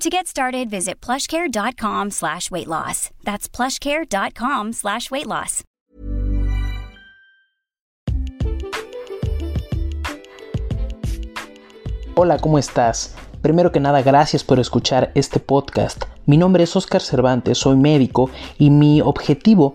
To get started, visit plushcare.com slash weight loss. That's plushcare.com slash weight loss. Hola, ¿cómo estás? Primero que nada, gracias por escuchar este podcast. Mi nombre es Oscar Cervantes, soy médico y mi objetivo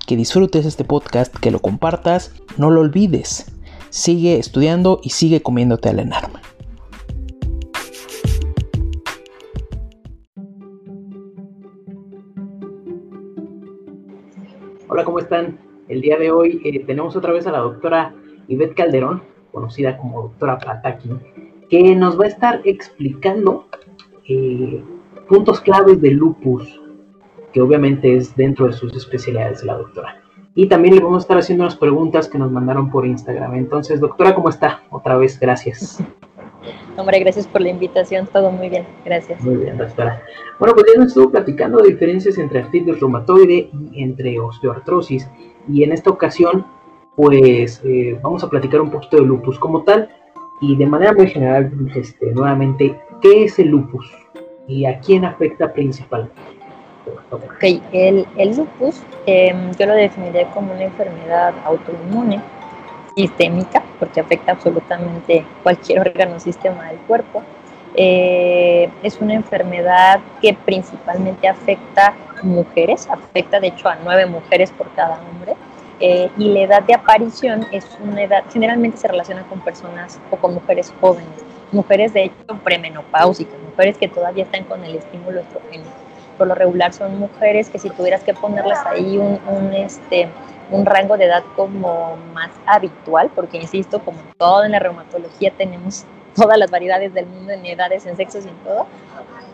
que disfrutes este podcast, que lo compartas, no lo olvides. Sigue estudiando y sigue comiéndote al enarma. Hola, ¿cómo están? El día de hoy eh, tenemos otra vez a la doctora Ivette Calderón, conocida como doctora Plataki, que nos va a estar explicando eh, puntos claves del lupus, que obviamente es dentro de sus especialidades de la doctora. Y también le vamos a estar haciendo unas preguntas que nos mandaron por Instagram. Entonces, doctora, ¿cómo está? Otra vez, gracias. Hombre, gracias por la invitación, todo muy bien, gracias. Muy bien, doctora. Bueno, pues ya nos estuvo platicando de diferencias entre artritis reumatoide y entre osteoartrosis. Y en esta ocasión, pues eh, vamos a platicar un poquito de lupus como tal. Y de manera muy general, este, nuevamente, ¿qué es el lupus? ¿Y a quién afecta principalmente? Ok, el, lupus em, yo lo definiré como una enfermedad autoinmune sistémica, porque afecta absolutamente cualquier órgano o sistema del cuerpo. Eh, es una enfermedad que principalmente afecta mujeres, afecta de hecho a nueve mujeres por cada hombre. Eh, y la edad de aparición es una edad, generalmente se relaciona con personas o con mujeres jóvenes, mujeres de hecho premenopáusicas, mujeres que todavía están con el estímulo estrogénico por lo regular son mujeres que si tuvieras que ponerlas ahí un, este, un rango de edad como más habitual, porque insisto, como todo en la reumatología tenemos todas las variedades del mundo en edades, en sexos y en todo,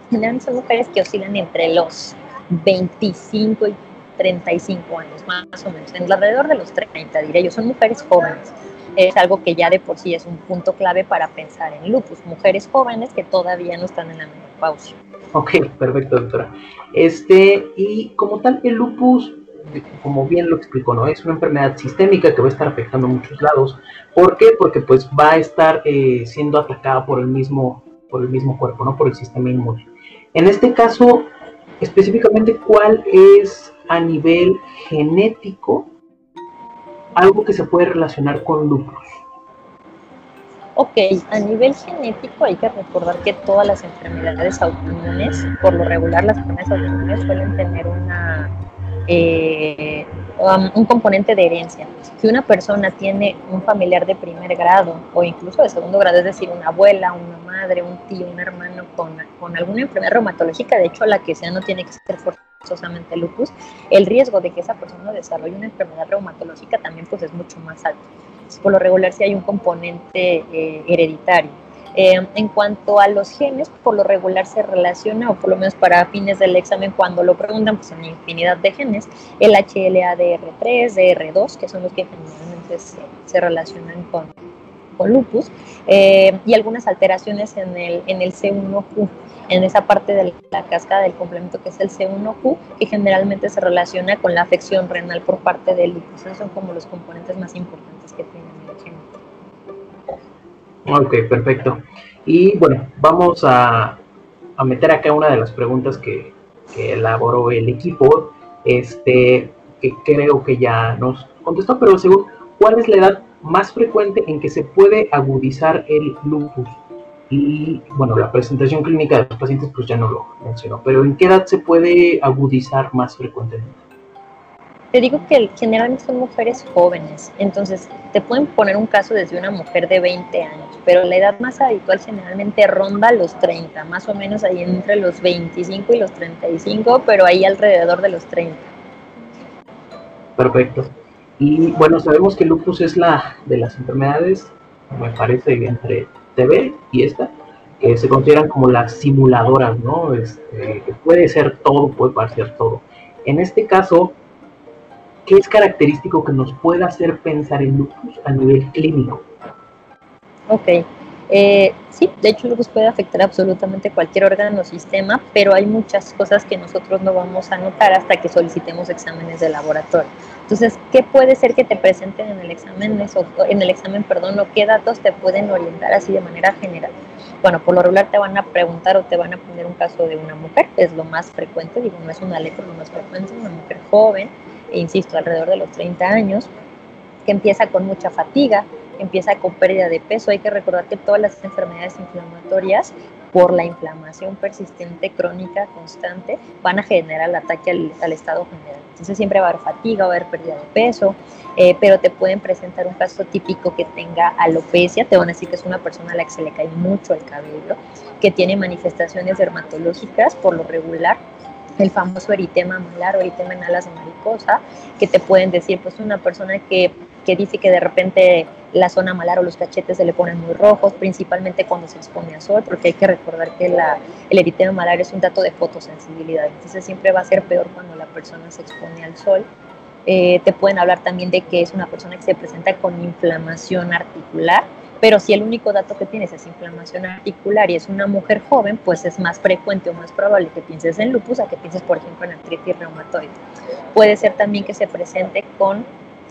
generalmente son mujeres que oscilan entre los 25 y 35 años, más o menos, en alrededor de los 30, diré yo, son mujeres jóvenes. Es algo que ya de por sí es un punto clave para pensar en lupus, mujeres jóvenes que todavía no están en la menopausia. Ok, perfecto, doctora. Este, y como tal, el lupus, como bien lo explicó, ¿no? Es una enfermedad sistémica que va a estar afectando a muchos lados. ¿Por qué? Porque pues va a estar eh, siendo atacada por el mismo, por el mismo cuerpo, ¿no? Por el sistema inmune. En este caso, específicamente, ¿cuál es a nivel genético algo que se puede relacionar con lupus? Ok, a nivel genético hay que recordar que todas las enfermedades autoinmunes, por lo regular las enfermedades autoinmunes suelen tener una, eh, um, un componente de herencia. Si una persona tiene un familiar de primer grado o incluso de segundo grado, es decir, una abuela, una madre, un tío, un hermano con, con alguna enfermedad reumatológica, de hecho la que sea no tiene que ser forzosamente lupus, el riesgo de que esa persona desarrolle una enfermedad reumatológica también pues es mucho más alto. Por lo regular si hay un componente eh, hereditario. Eh, en cuanto a los genes, por lo regular se relaciona, o por lo menos para fines del examen, cuando lo preguntan, pues en infinidad de genes, el HLA-DR3, DR2, que son los que generalmente se, se relacionan con, con lupus, eh, y algunas alteraciones en el, en el C1Q, en esa parte de la cascada del complemento que es el C1Q, que generalmente se relaciona con la afección renal por parte del lupus. Esos son como los componentes más importantes que tienen el gen. Ok, perfecto. Y bueno, vamos a, a meter acá una de las preguntas que, que, elaboró el equipo, este, que creo que ya nos contestó, pero según, ¿cuál es la edad más frecuente en que se puede agudizar el lupus? Y bueno, la presentación clínica de los pacientes pues ya no lo mencionó, pero ¿en qué edad se puede agudizar más frecuentemente? Te digo que generalmente son mujeres jóvenes, entonces te pueden poner un caso desde una mujer de 20 años, pero la edad más habitual generalmente ronda los 30, más o menos ahí entre los 25 y los 35, pero ahí alrededor de los 30. Perfecto. Y bueno, sabemos que el lupus es la de las enfermedades, me parece, entre TB y esta, que se consideran como las simuladoras, ¿no? Este, que puede ser todo, puede parecer todo. En este caso, ¿qué es característico que nos pueda hacer pensar en lupus a nivel clínico? Ok, eh, sí, de hecho lupus puede afectar absolutamente cualquier órgano o sistema, pero hay muchas cosas que nosotros no vamos a notar hasta que solicitemos exámenes de laboratorio. Entonces, ¿qué puede ser que te presenten en el examen, en el examen, perdón, o qué datos te pueden orientar así de manera general? Bueno, por lo regular te van a preguntar o te van a poner un caso de una mujer, que es lo más frecuente, digo, no es una letra, lo más frecuente, una mujer joven, e insisto, alrededor de los 30 años, que empieza con mucha fatiga, empieza con pérdida de peso. Hay que recordar que todas las enfermedades inflamatorias, por la inflamación persistente, crónica, constante, van a generar el ataque al, estado general. Entonces siempre va a haber fatiga, va a haber pérdida de peso, eh, pero te pueden presentar un caso típico que tenga alopecia, te van a decir que es una persona a la que se le cae mucho el cabello, que tiene manifestaciones dermatológicas por lo regular, el famoso eritema malar o eritema en alas de mariposa, que te pueden decir, pues una persona que, que dice que de repente la zona malar o los cachetes se le ponen muy rojos, principalmente cuando se expone al sol, porque hay que recordar que la, el eritema malar es un dato de fotosensibilidad, entonces siempre va a ser peor cuando la persona se expone al sol. Eh, te pueden hablar también de que es una persona que se presenta con inflamación articular, pero si el único dato que tienes es inflamación articular y es una mujer joven, pues es más frecuente o más probable que pienses en lupus a que pienses, por ejemplo, en artritis reumatoide. Puede ser también que se presente con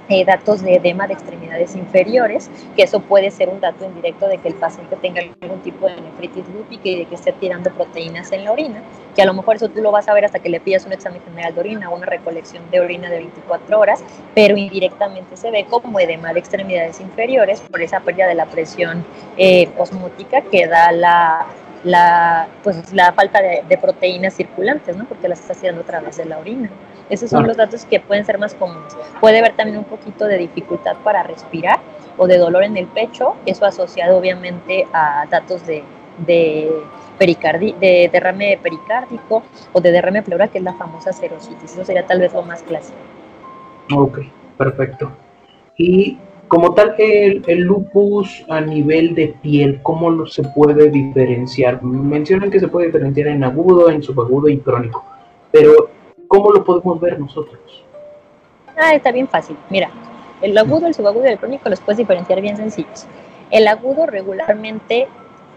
eh, datos de edema de extremidades inferiores, que eso puede ser un dato indirecto de que el paciente tenga algún tipo de nefritis lúpica y de que esté tirando proteínas en la orina, que a lo mejor eso tú lo vas a ver hasta que le pidas un examen general de orina o una recolección de orina de 24 horas, pero indirectamente se ve como edema de extremidades inferiores por esa pérdida de la presión eh, osmótica que da la, la, pues, la falta de, de proteínas circulantes, ¿no? porque las estás tirando a través de la orina. Esos son los datos que pueden ser más comunes. Puede haber también un poquito de dificultad para respirar o de dolor en el pecho, eso asociado obviamente a datos de, de, de derrame pericárdico o de derrame pleural, que es la famosa serositis. Eso sería tal vez lo más clásico. Ok, perfecto. Y como tal, el, el, lupus a nivel de piel, ¿cómo lo se puede diferenciar? Mencionan que se puede diferenciar en agudo, en subagudo y crónico, pero ¿Cómo lo podemos ver nosotros? Ah, está bien fácil. Mira, el agudo, el subagudo y el crónico los puedes diferenciar bien sencillos. El agudo regularmente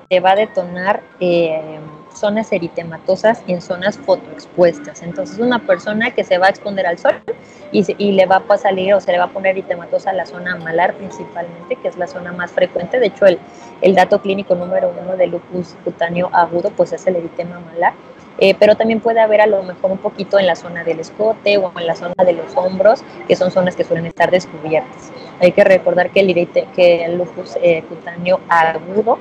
te va a detonar eh, zonas eritematosas en zonas fotoexpuestas. Entonces, una persona que se va a exponer al sol y, y, le va a salir o se le va a poner eritematosa a la zona malar principalmente, que es la zona más frecuente. De hecho, el, el dato clínico número uno de lupus cutáneo agudo, pues es el eritema malar. Eh, pero también puede haber a lo mejor un poquito en la zona del escote o en la zona de los hombros, que son zonas que suelen estar descubiertas. Hay que recordar que el, que el lupus eh, cutáneo agudo,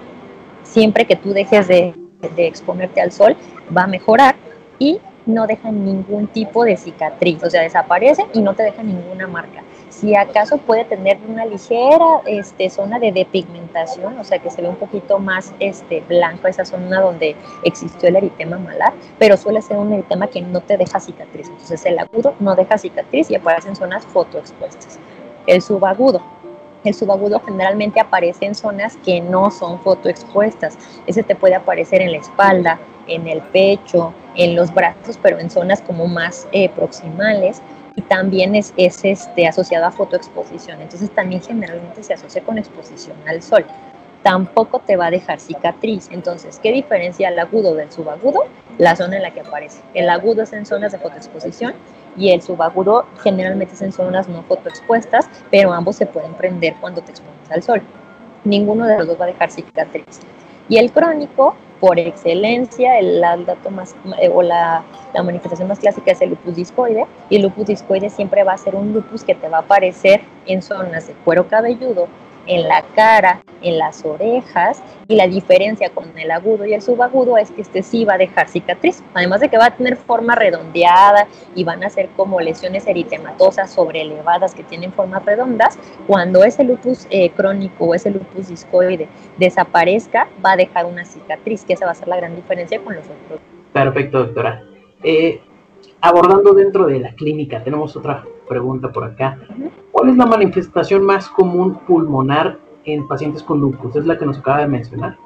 siempre que tú dejes de, de exponerte al sol, va a mejorar y no deja ningún tipo de cicatriz, o sea, desaparece y no te deja ninguna marca si acaso puede tener una ligera este, zona de depigmentación, o sea que se ve un poquito más este, blanco esa zona donde existió el eritema malar, pero suele ser un eritema que no te deja cicatriz. Entonces el agudo no deja cicatriz y aparece en zonas fotoexpuestas. El subagudo. El subagudo generalmente aparece en zonas que no son fotoexpuestas. Ese te puede aparecer en la espalda, en el pecho, en los brazos, pero en zonas como más eh, proximales y también es, es este, asociado a fotoexposición. Entonces también generalmente se asocia con exposición al sol. Tampoco te va a dejar cicatriz. Entonces, ¿qué diferencia el agudo del subagudo? La zona en la que aparece. El agudo es en zonas de fotoexposición y el subagudo generalmente es en zonas no fotoexpuestas, pero ambos se pueden prender cuando te expones al sol. Ninguno de los dos va a dejar cicatriz. Y el crónico por excelencia, el, dato más, eh, o la, la, manifestación más clásica es el lupus discoide, y el lupus discoide siempre va a ser un lupus que te va a aparecer en zonas de cuero cabelludo, en la cara, en las orejas y la diferencia con el agudo y el subagudo es que este sí va a dejar cicatriz, además de que va a tener forma redondeada y van a ser como lesiones eritematosas sobrelevadas que tienen formas redondas, cuando ese lupus eh, crónico o ese lupus discoide desaparezca, va a dejar una cicatriz, que esa va a ser la gran diferencia con los otros. Perfecto, doctora. Eh, abordando dentro de la clínica, tenemos otra pregunta por acá. ¿Cuál es la manifestación más común pulmonar en pacientes con lupus? Es la que nos acaba de mencionar.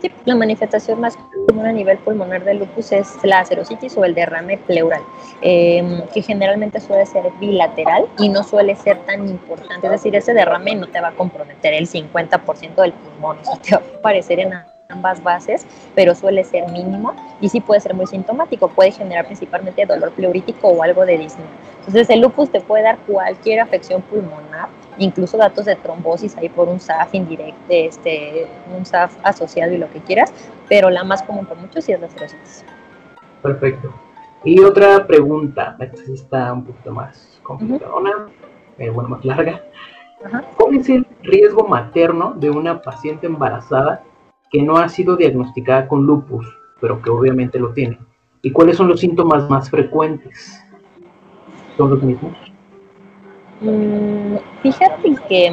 Sí, la manifestación más común a nivel pulmonar del lupus es la acerositis o el derrame pleural, em, que generalmente suele ser bilateral y no suele ser tan importante. Es decir, ese derrame no te va a comprometer el 50% del pulmón, o sea, te va a aparecer en ambas bases, pero suele ser mínimo y sí puede ser muy sintomático, puede generar principalmente dolor pleurítico o algo de disnea. Entonces el lupus te puede dar cualquier afección pulmonar, incluso datos de trombosis ahí por un SAF indirecto, este, un SAF asociado y lo que quieras, pero la más común por muchos sí es la cirrosis. Perfecto. Y otra pregunta, esta sí está un poquito más complicada, eh, bueno, más larga. ¿Cuál es el riesgo materno de una paciente embarazada que no ha sido diagnosticada con lupus, pero que obviamente lo tiene. ¿Y cuáles son los síntomas más frecuentes? ¿Son los mismos? Mm, fíjate que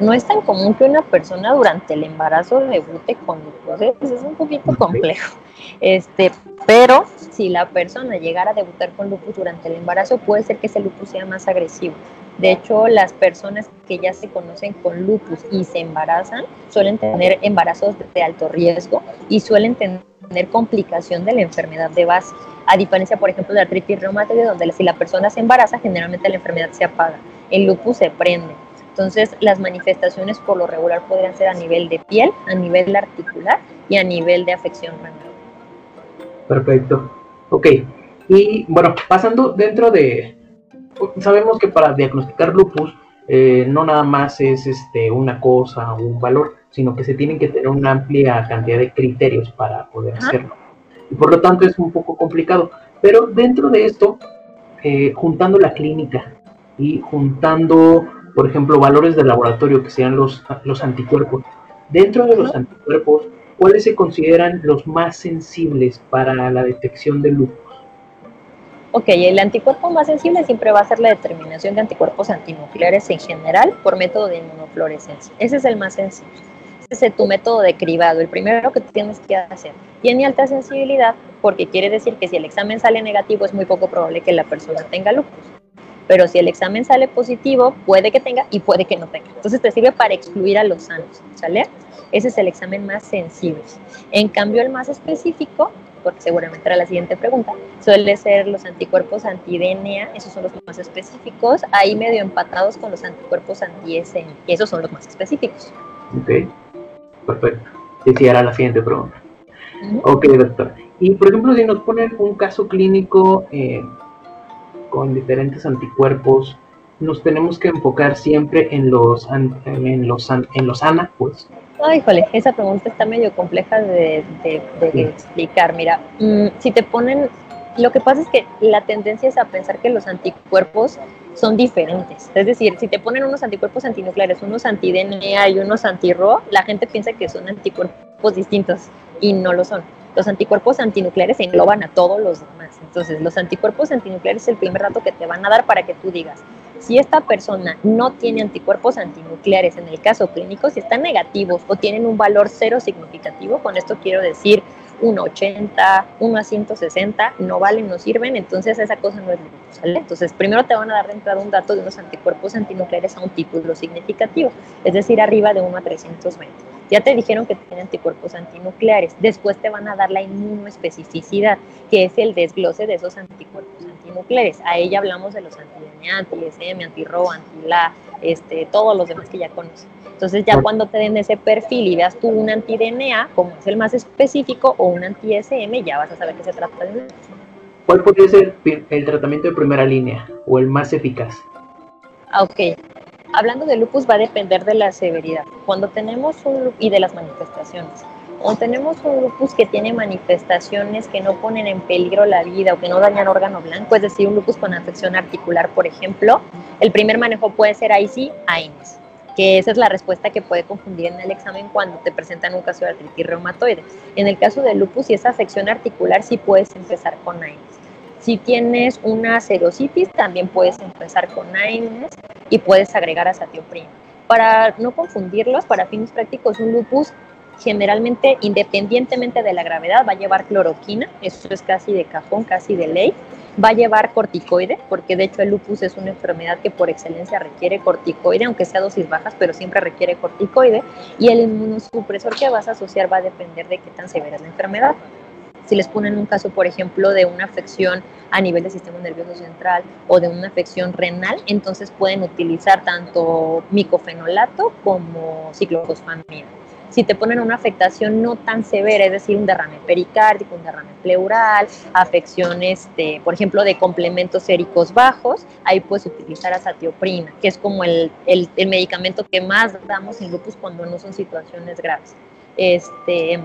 no es tan común que una persona durante el embarazo debute con lupus. ¿eh? Es un poquito complejo. Este, pero si la persona llegara a debutar con lupus durante el embarazo, puede ser que ese lupus sea más agresivo. De hecho, las personas que ya se conocen con lupus y se embarazan suelen tener embarazos de alto riesgo y suelen tener complicación de la enfermedad de base. A diferencia, por ejemplo, de artritis reumatoide, donde si la persona se embaraza, generalmente la enfermedad se apaga. El lupus se prende. Entonces, las manifestaciones por lo regular podrían ser a nivel de piel, a nivel articular y a nivel de afección renal. Perfecto. Ok. Y bueno, pasando dentro de, sabemos que para diagnosticar lupus eh, no nada más es este, una cosa o un valor, sino que se tienen que tener una amplia cantidad de criterios para poder hacerlo. Y por lo tanto es un poco complicado. Pero dentro de esto, eh, juntando la clínica y juntando, por ejemplo, valores de laboratorio que sean los, los anticuerpos, dentro de los anticuerpos, ¿cuáles se consideran los más sensibles para la detección de lupus? Ok, el anticuerpo más sensible siempre va a ser la determinación de anticuerpos antinucleares en general por método de inmunofluorescencia. Ese es el más sensible. Ese es tu método de cribado, el primero que tienes que hacer. Tiene alta sensibilidad porque quiere decir que si el examen sale negativo es muy poco probable que la persona tenga lupus. Pero si el examen sale positivo, puede que tenga y puede que no tenga. Entonces te sirve para excluir a los sanos, ¿sale? Ese es el examen más sensible. En cambio, el más específico porque seguramente era la siguiente pregunta, suele ser los anticuerpos anti-DNA, esos son los más específicos, ahí medio empatados con los anticuerpos anti-SM, y esos son los más específicos. Ok, perfecto. Esa era la siguiente pregunta. Ok, doctor. Y por ejemplo, si nos ponen un caso clínico eh, con diferentes anticuerpos, nos tenemos que enfocar siempre en los, en los, en los ANA, pues, Ay, jole, esa pregunta está medio compleja de, explicar. Mira, mm, si te ponen, lo que pasa es que la tendencia es a pensar que los anticuerpos son diferentes. Es decir, si te ponen unos anticuerpos antinucleares, unos anti-DNA y unos anti-RO, la gente piensa que son anticuerpos distintos y no lo son. Los anticuerpos antinucleares engloban a todos los demás. Entonces, los anticuerpos antinucleares es el primer dato que te van a dar para que tú digas, Si esta persona no tiene anticuerpos antinucleares en el caso clínico, si están negativos o tienen un valor cero significativo, con esto quiero decir 1,80, 1 a 160, no valen, no sirven, entonces esa cosa no es ¿sale? Entonces, primero te van a dar de entrada un dato de unos anticuerpos antinucleares a un título significativo, es decir, arriba de 1 a 320. Ya te dijeron que tiene anticuerpos antinucleares, después te van a dar la inmunoespecificidad, que es el desglose de esos anticuerpos antinucleares. A ella hablamos de los anti-DNA, anti-SM, anti-RO, anti-LA, este, todos los demás que ya conoces. Entonces ya cuando te den ese perfil y veas tú un anti-DNA, como es el más específico, o un anti-SM, ya vas a saber que se trata de un ¿Cuál podría ser el tratamiento de primera línea o el más eficaz? Ah, ok. Hablando de lupus va a depender de la severidad. Cuando tenemos un y de las manifestaciones. Cuando tenemos un lupus que tiene manifestaciones que no ponen en peligro la vida o que no dañan órgano blanco, es decir, un lupus con afección articular, por ejemplo, el primer manejo puede ser ahí sí, AINES que esa es la respuesta que puede confundir en el examen cuando te presentan un caso de artritis reumatoide. En el caso del lupus y esa afección articular sí puedes empezar con AINES. Si tienes una serositis, también puedes empezar con AINES y puedes agregar azatioprina. Para no confundirlos, para fines prácticos, un lupus generalmente, independientemente de la gravedad, va a llevar cloroquina, eso es casi de cajón, casi de ley, va a llevar corticoide, porque de hecho el lupus es una enfermedad que por excelencia requiere corticoide, aunque sea dosis bajas, pero siempre requiere corticoide, y el inmunosupresor que vas a asociar va a depender de qué tan severa es la enfermedad. Si les ponen un caso, por ejemplo, de una afección a nivel del sistema nervioso central o de una afección renal, entonces pueden utilizar tanto micofenolato como ciclofosfamida si te ponen una afectación no tan severa, es decir, un derrame pericárdico, un derrame pleural, afecciones, de, por ejemplo, de complementos séricos bajos, ahí puedes utilizar azatioprina, que es como el, el, el medicamento que más damos en lupus cuando no son situaciones graves. Este,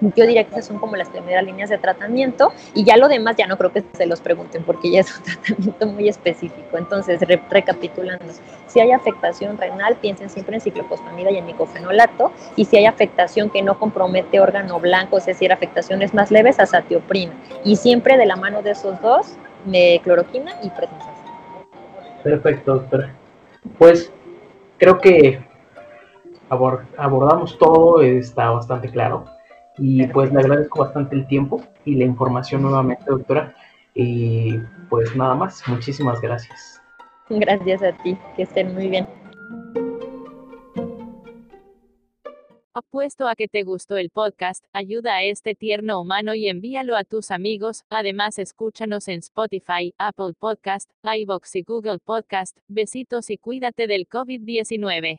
yo diría que esas son como las primeras líneas de tratamiento y ya lo demás ya no creo que se los pregunten porque ya es un tratamiento muy específico. Entonces, recapitulando, si hay afectación renal, piensen siempre en cicloposfamida y en micofenolato y si hay afectación que no compromete órgano blanco, es decir, afectaciones más leves, azatioprina y siempre de la mano de esos dos, de cloroquina y prednisona. Perfecto, doctora. Pues creo que abordamos todo, está bastante claro y pues le agradezco bastante el tiempo y la información nuevamente, doctora. Y pues nada más, muchísimas gracias. Gracias a ti, que estén muy bien. Apuesto a que te gustó el podcast, ayuda a este tierno humano y envíalo a tus amigos. Además, escúchanos en Spotify, Apple Podcast, iBox y Google Podcast. Besitos y cuídate del COVID-19.